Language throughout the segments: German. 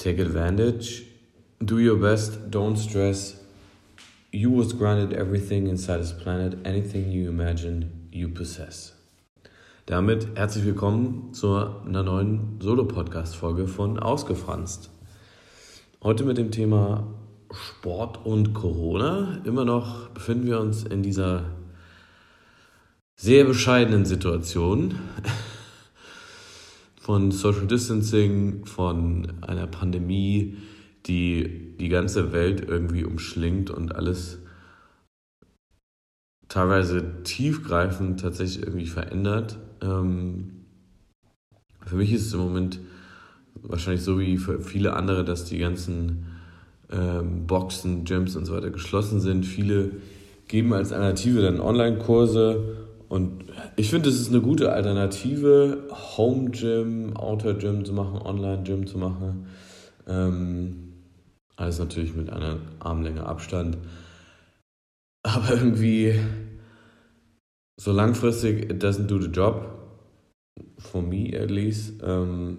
take advantage, do your best, don't stress. You was granted everything inside this planet, anything you imagine, you possess. Damit herzlich willkommen zu einer neuen Solo-Podcast-Folge von Ausgefranst. Heute mit dem Thema Sport und Corona. Immer noch befinden wir uns in dieser sehr bescheidenen Situation von Social Distancing, von einer Pandemie, die die ganze Welt irgendwie umschlingt und alles teilweise tiefgreifend tatsächlich irgendwie verändert. Ähm, für mich ist es im Moment wahrscheinlich so wie für viele andere, dass die ganzen ähm, Boxen, Gyms und so weiter geschlossen sind. Viele geben als Alternative dann Online-Kurse und ich finde, es ist eine gute Alternative, Home Gym, Outer Gym zu machen, Online Gym zu machen. Ähm, alles natürlich mit einer Armlänge Abstand. Aber irgendwie so langfristig, it doesn't do the job. For me at least. Ähm,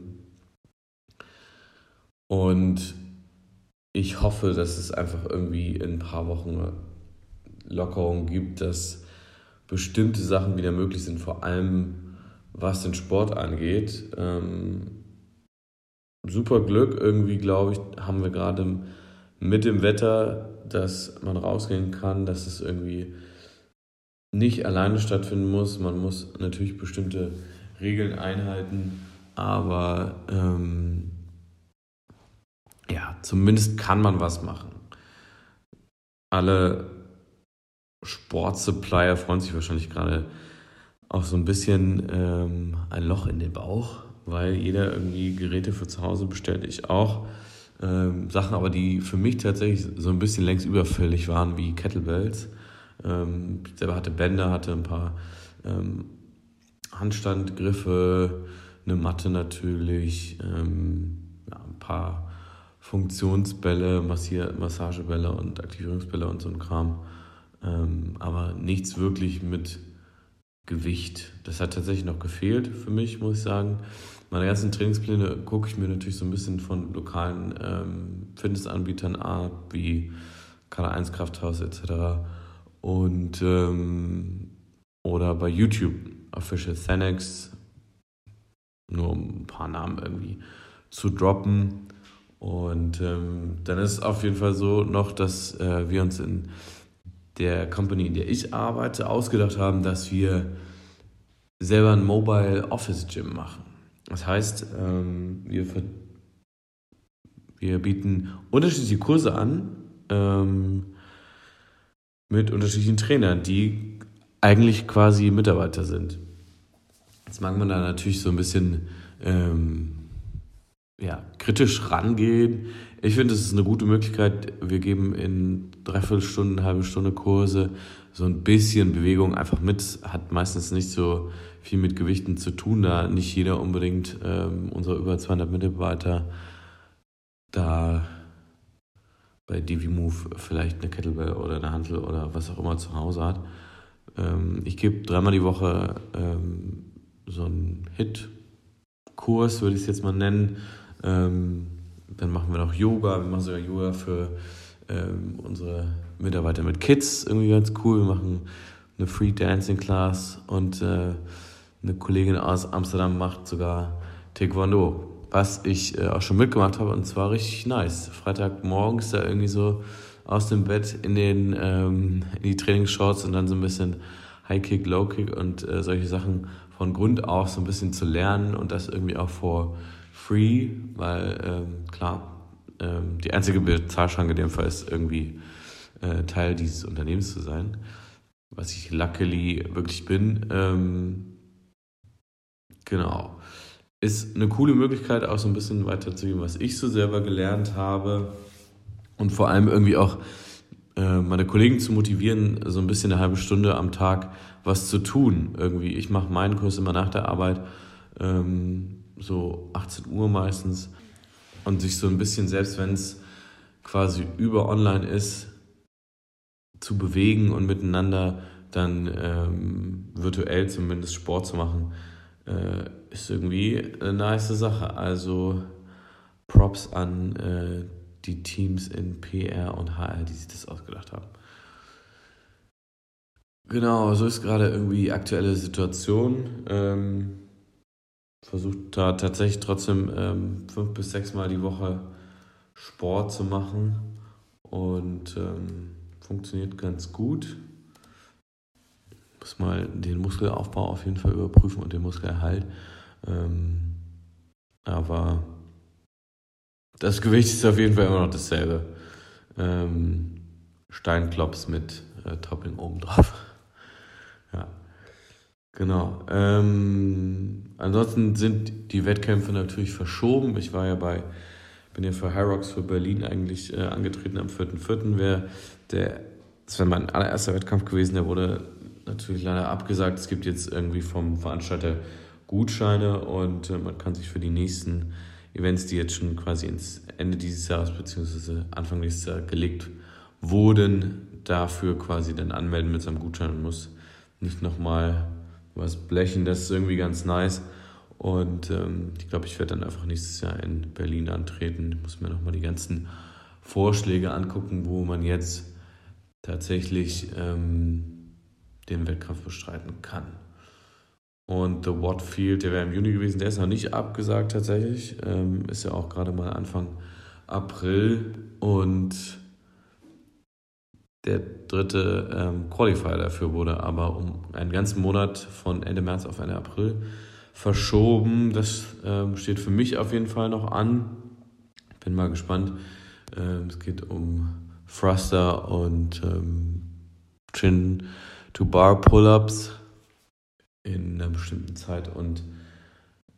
und ich hoffe, dass es einfach irgendwie in ein paar Wochen Lockerung gibt, dass bestimmte Sachen wieder möglich sind, vor allem was den Sport angeht. Ähm, super Glück irgendwie, glaube ich, haben wir gerade mit dem Wetter, dass man rausgehen kann, dass es irgendwie nicht alleine stattfinden muss. Man muss natürlich bestimmte Regeln einhalten, aber ähm, ja, zumindest kann man was machen. Alle Sportsupplier freuen sich wahrscheinlich gerade auch so ein bisschen ähm, ein Loch in den Bauch, weil jeder irgendwie Geräte für zu Hause bestellt, ich auch. Ähm, Sachen aber, die für mich tatsächlich so ein bisschen längst überfällig waren, wie Kettlebells. Ähm, ich selber hatte Bänder, hatte ein paar ähm, Handstandgriffe, eine Matte natürlich, ähm, ja, ein paar Funktionsbälle, Massier Massagebälle und Aktivierungsbälle und so ein Kram. Ähm, aber nichts wirklich mit Gewicht. Das hat tatsächlich noch gefehlt für mich, muss ich sagen. Meine ganzen Trainingspläne gucke ich mir natürlich so ein bisschen von lokalen ähm, Fitnessanbietern ab, wie K1 Krafthaus etc. Und ähm, oder bei YouTube, Official Thanex, nur um ein paar Namen irgendwie zu droppen. Und ähm, dann ist es auf jeden Fall so noch, dass äh, wir uns in der Company, in der ich arbeite, ausgedacht haben, dass wir selber ein Mobile Office Gym machen. Das heißt, ähm, wir, wir bieten unterschiedliche Kurse an ähm, mit unterschiedlichen Trainern, die eigentlich quasi Mitarbeiter sind. Jetzt mag man da natürlich so ein bisschen ähm, kritisch rangehen. Ich finde, es ist eine gute Möglichkeit. Wir geben in dreiviertel Stunden, halbe Stunde Kurse so ein bisschen Bewegung einfach mit. Hat meistens nicht so viel mit Gewichten zu tun, da nicht jeder unbedingt ähm, unsere über 200 Mitarbeiter da bei DiviMove vielleicht eine Kettlebell oder eine Hantel oder was auch immer zu Hause hat. Ähm, ich gebe dreimal die Woche ähm, so einen Hit-Kurs, würde ich es jetzt mal nennen ähm, dann machen wir noch Yoga, wir machen sogar Yoga für ähm, unsere Mitarbeiter mit Kids, irgendwie ganz cool. Wir machen eine Free Dancing Class und äh, eine Kollegin aus Amsterdam macht sogar Taekwondo, was ich äh, auch schon mitgemacht habe und zwar richtig nice. Freitagmorgens da irgendwie so aus dem Bett in, den, ähm, in die Trainingsshorts und dann so ein bisschen High Kick, Low Kick und äh, solche Sachen von Grund auf so ein bisschen zu lernen und das irgendwie auch vor free, weil ähm, klar, ähm, die einzige Bezahlschranke in dem Fall ist irgendwie äh, Teil dieses Unternehmens zu sein, was ich luckily wirklich bin. Ähm, genau. Ist eine coole Möglichkeit, auch so ein bisschen weiterzugeben, was ich so selber gelernt habe und vor allem irgendwie auch äh, meine Kollegen zu motivieren, so ein bisschen eine halbe Stunde am Tag was zu tun. Irgendwie, ich mache meinen Kurs immer nach der Arbeit. Ähm, so 18 Uhr meistens und sich so ein bisschen, selbst wenn es quasi über online ist, zu bewegen und miteinander dann ähm, virtuell zumindest Sport zu machen, äh, ist irgendwie eine nice Sache. Also Props an äh, die Teams in PR und HR, die sich das ausgedacht haben. Genau, so ist gerade irgendwie aktuelle Situation. Ähm, versucht da tatsächlich trotzdem ähm, fünf bis sechs Mal die Woche Sport zu machen und ähm, funktioniert ganz gut. Muss mal den Muskelaufbau auf jeden Fall überprüfen und den Muskelerhalt. Ähm, aber das Gewicht ist auf jeden Fall immer noch dasselbe. Ähm, Steinklops mit äh, Topping obendrauf. ja. Genau. Ähm, ansonsten sind die Wettkämpfe natürlich verschoben. Ich war ja bei, bin ja für Hyrox für Berlin eigentlich äh, angetreten am 4.4. wäre der, das wäre mein allererster Wettkampf gewesen, der wurde natürlich leider abgesagt. Es gibt jetzt irgendwie vom Veranstalter Gutscheine und äh, man kann sich für die nächsten Events, die jetzt schon quasi ins Ende dieses Jahres bzw. Anfang nächstes Jahr gelegt wurden, dafür quasi dann anmelden mit seinem Gutschein und muss nicht nochmal was blechen. Das ist irgendwie ganz nice. Und ähm, ich glaube, ich werde dann einfach nächstes Jahr in Berlin antreten. Ich muss mir nochmal die ganzen Vorschläge angucken, wo man jetzt tatsächlich ähm, den Wettkampf bestreiten kann. Und The Watfield, der wäre im Juni gewesen, der ist noch nicht abgesagt tatsächlich. Ähm, ist ja auch gerade mal Anfang April. Und der dritte ähm, Qualifier dafür wurde aber um einen ganzen Monat von Ende März auf Ende April verschoben. Das ähm, steht für mich auf jeden Fall noch an. Bin mal gespannt. Ähm, es geht um Thruster und ähm, Chin to Bar Pull-ups in einer bestimmten Zeit und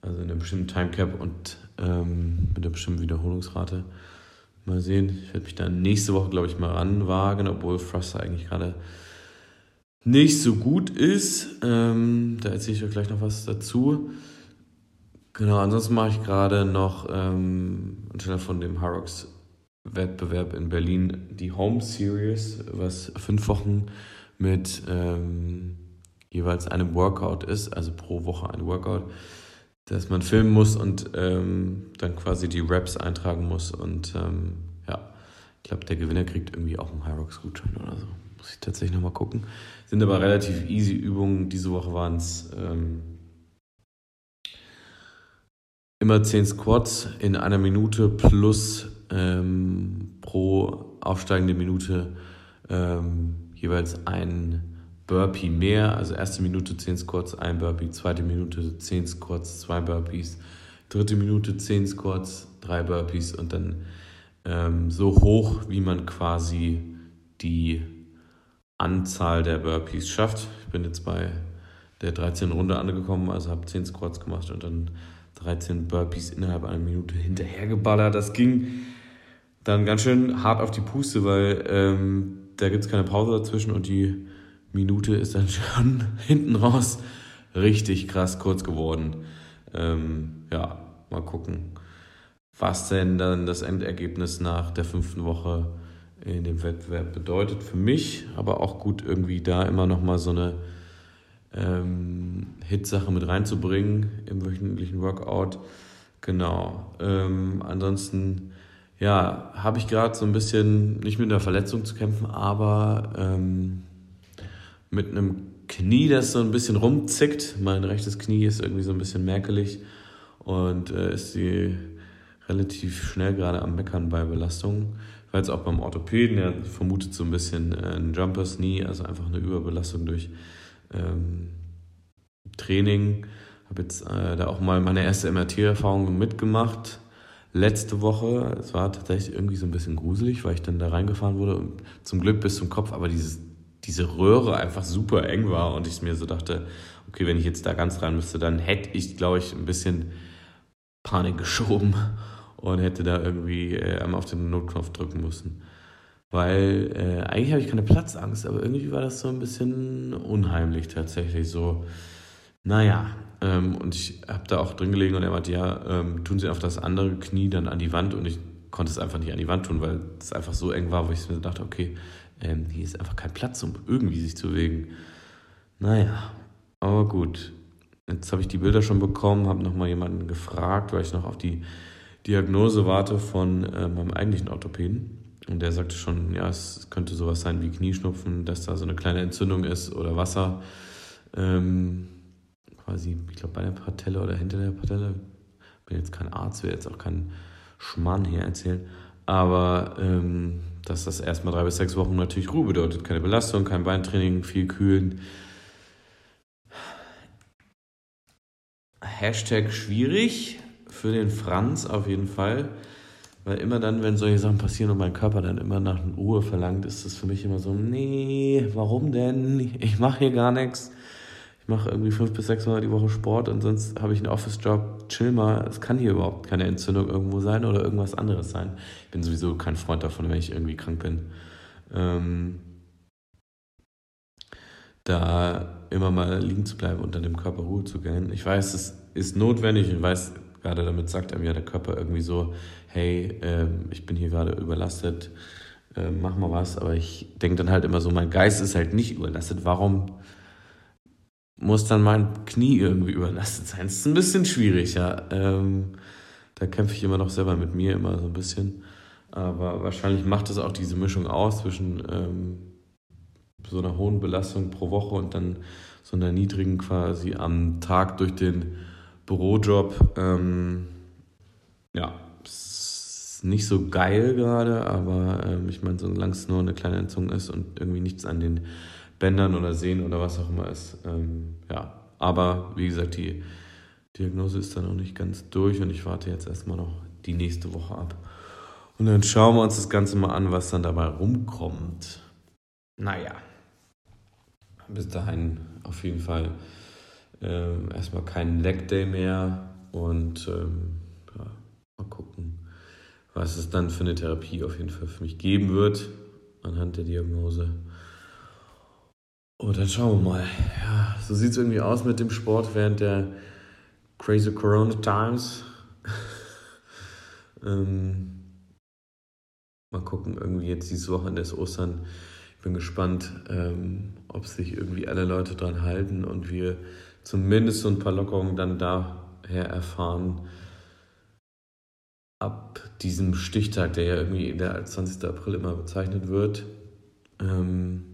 also in einem bestimmten Timecap und ähm, mit einer bestimmten Wiederholungsrate. Mal sehen. Ich werde mich dann nächste Woche, glaube ich, mal ranwagen, obwohl Thruster eigentlich gerade nicht so gut ist. Ähm, da erzähle ich euch gleich noch was dazu. Genau, ansonsten mache ich gerade noch ähm, anstelle von dem Harox Wettbewerb in Berlin die Home Series, was fünf Wochen mit ähm, jeweils einem Workout ist, also pro Woche ein Workout, dass man filmen muss und ähm, dann quasi die Raps eintragen muss. Und ähm, ja, ich glaube, der Gewinner kriegt irgendwie auch einen Hyrox-Gutschein oder so. Muss ich tatsächlich nochmal gucken. Sind aber relativ easy Übungen. Diese Woche waren es ähm, immer 10 Squats in einer Minute plus ähm, pro aufsteigende Minute ähm, jeweils ein Burpee mehr. Also erste Minute 10 Squats, ein Burpee, zweite Minute 10 Squats, zwei Burpees, dritte Minute 10 Squats, drei Burpees und dann ähm, so hoch, wie man quasi die Anzahl der Burpees schafft. Ich bin jetzt bei der 13. Runde angekommen, also habe 10 Squats gemacht und dann 13 Burpees innerhalb einer Minute hinterhergeballert. Das ging dann ganz schön hart auf die Puste, weil ähm, da gibt es keine Pause dazwischen und die Minute ist dann schon hinten raus richtig krass kurz geworden. Ähm, ja, mal gucken, was denn dann das Endergebnis nach der fünften Woche in dem Wettbewerb bedeutet. Für mich aber auch gut, irgendwie da immer noch mal so eine ähm, Hitsache mit reinzubringen im wöchentlichen Workout. Genau. Ähm, ansonsten, ja, habe ich gerade so ein bisschen nicht mit einer Verletzung zu kämpfen, aber ähm, mit einem Knie, das so ein bisschen rumzickt. Mein rechtes Knie ist irgendwie so ein bisschen merkelig und äh, ist die relativ schnell gerade am Meckern bei Belastungen. Ich war jetzt auch beim Orthopäden, der vermutet so ein bisschen äh, ein Jumpers Knee, also einfach eine Überbelastung durch ähm, Training. Habe jetzt äh, da auch mal meine erste MRT-Erfahrung mitgemacht. Letzte Woche, es war tatsächlich irgendwie so ein bisschen gruselig, weil ich dann da reingefahren wurde und zum Glück bis zum Kopf, aber dieses diese Röhre einfach super eng war und ich mir so dachte, okay, wenn ich jetzt da ganz rein müsste, dann hätte ich, glaube ich, ein bisschen Panik geschoben und hätte da irgendwie äh, einmal auf den Notknopf drücken müssen. Weil äh, eigentlich habe ich keine Platzangst, aber irgendwie war das so ein bisschen unheimlich tatsächlich so. Naja, ähm, und ich habe da auch drin gelegen und er meinte, ja, ähm, tun Sie auf das andere Knie dann an die Wand und ich konnte es einfach nicht an die Wand tun, weil es einfach so eng war, wo ich mir dachte, okay, ähm, hier ist einfach kein Platz, um irgendwie sich zu bewegen. Naja, aber gut. Jetzt habe ich die Bilder schon bekommen, habe nochmal jemanden gefragt, weil ich noch auf die Diagnose warte von äh, meinem eigentlichen Orthopäden. Und der sagte schon, ja, es könnte sowas sein wie Knieschnupfen, dass da so eine kleine Entzündung ist oder Wasser. Ähm, quasi, ich glaube, bei der Patelle oder hinter der Patelle. Bin jetzt kein Arzt, will jetzt auch keinen Schmarrn hier erzählen. Aber ähm, dass das erstmal drei bis sechs Wochen natürlich Ruhe bedeutet. Keine Belastung, kein Beintraining, viel kühlen. Hashtag schwierig für den Franz auf jeden Fall. Weil immer dann, wenn solche Sachen passieren und mein Körper dann immer nach Ruhe verlangt, ist das für mich immer so, nee, warum denn? Ich mache hier gar nichts. Ich mache irgendwie fünf bis sechs Mal die Woche Sport und sonst habe ich einen Office-Job. Chill mal, es kann hier überhaupt keine Entzündung irgendwo sein oder irgendwas anderes sein. Ich bin sowieso kein Freund davon, wenn ich irgendwie krank bin. Ähm, da immer mal liegen zu bleiben und dann dem Körper Ruhe zu gönnen. Ich weiß, es ist notwendig und weiß, gerade damit sagt einem ja der Körper irgendwie so, hey, äh, ich bin hier gerade überlastet, äh, mach mal was. Aber ich denke dann halt immer so, mein Geist ist halt nicht überlastet. Warum muss dann mein Knie irgendwie überlastet sein? Das ist ein bisschen schwierig, ja. Ähm, da kämpfe ich immer noch selber mit mir, immer so ein bisschen. Aber wahrscheinlich macht es auch diese Mischung aus zwischen ähm, so einer hohen Belastung pro Woche und dann so einer niedrigen quasi am Tag durch den Bürojob. Ähm, ja, ist nicht so geil gerade, aber ähm, ich meine, solange es nur eine kleine Entzündung ist und irgendwie nichts an den Bändern oder Sehnen oder was auch immer ist, ähm, ja. Aber wie gesagt, die Diagnose ist dann noch nicht ganz durch und ich warte jetzt erstmal noch die nächste Woche ab. Und dann schauen wir uns das Ganze mal an, was dann dabei rumkommt. Naja, bis dahin auf jeden Fall ähm, erstmal keinen Leg Day mehr und ähm, ja, mal gucken, was es dann für eine Therapie auf jeden Fall für mich geben wird anhand der Diagnose. Und dann schauen wir mal. Ja, so sieht es irgendwie aus mit dem Sport während der Crazy Corona Times. ähm, mal gucken, irgendwie jetzt dieses Wochenende ist Ostern. Ich bin gespannt, ähm, ob sich irgendwie alle Leute dran halten und wir zumindest so ein paar Lockerungen dann daher erfahren. Ab diesem Stichtag, der ja irgendwie der als 20. April immer bezeichnet wird. Ähm,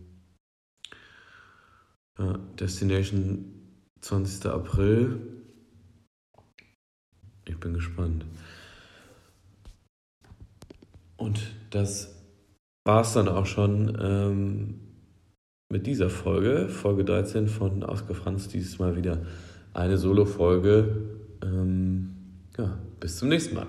ja, Destination 20. April. Ich bin gespannt. Und das war es dann auch schon ähm, mit dieser Folge, Folge 13 von Ausgefranst, dieses Mal wieder eine Solo-Folge. Ähm, ja, bis zum nächsten Mal.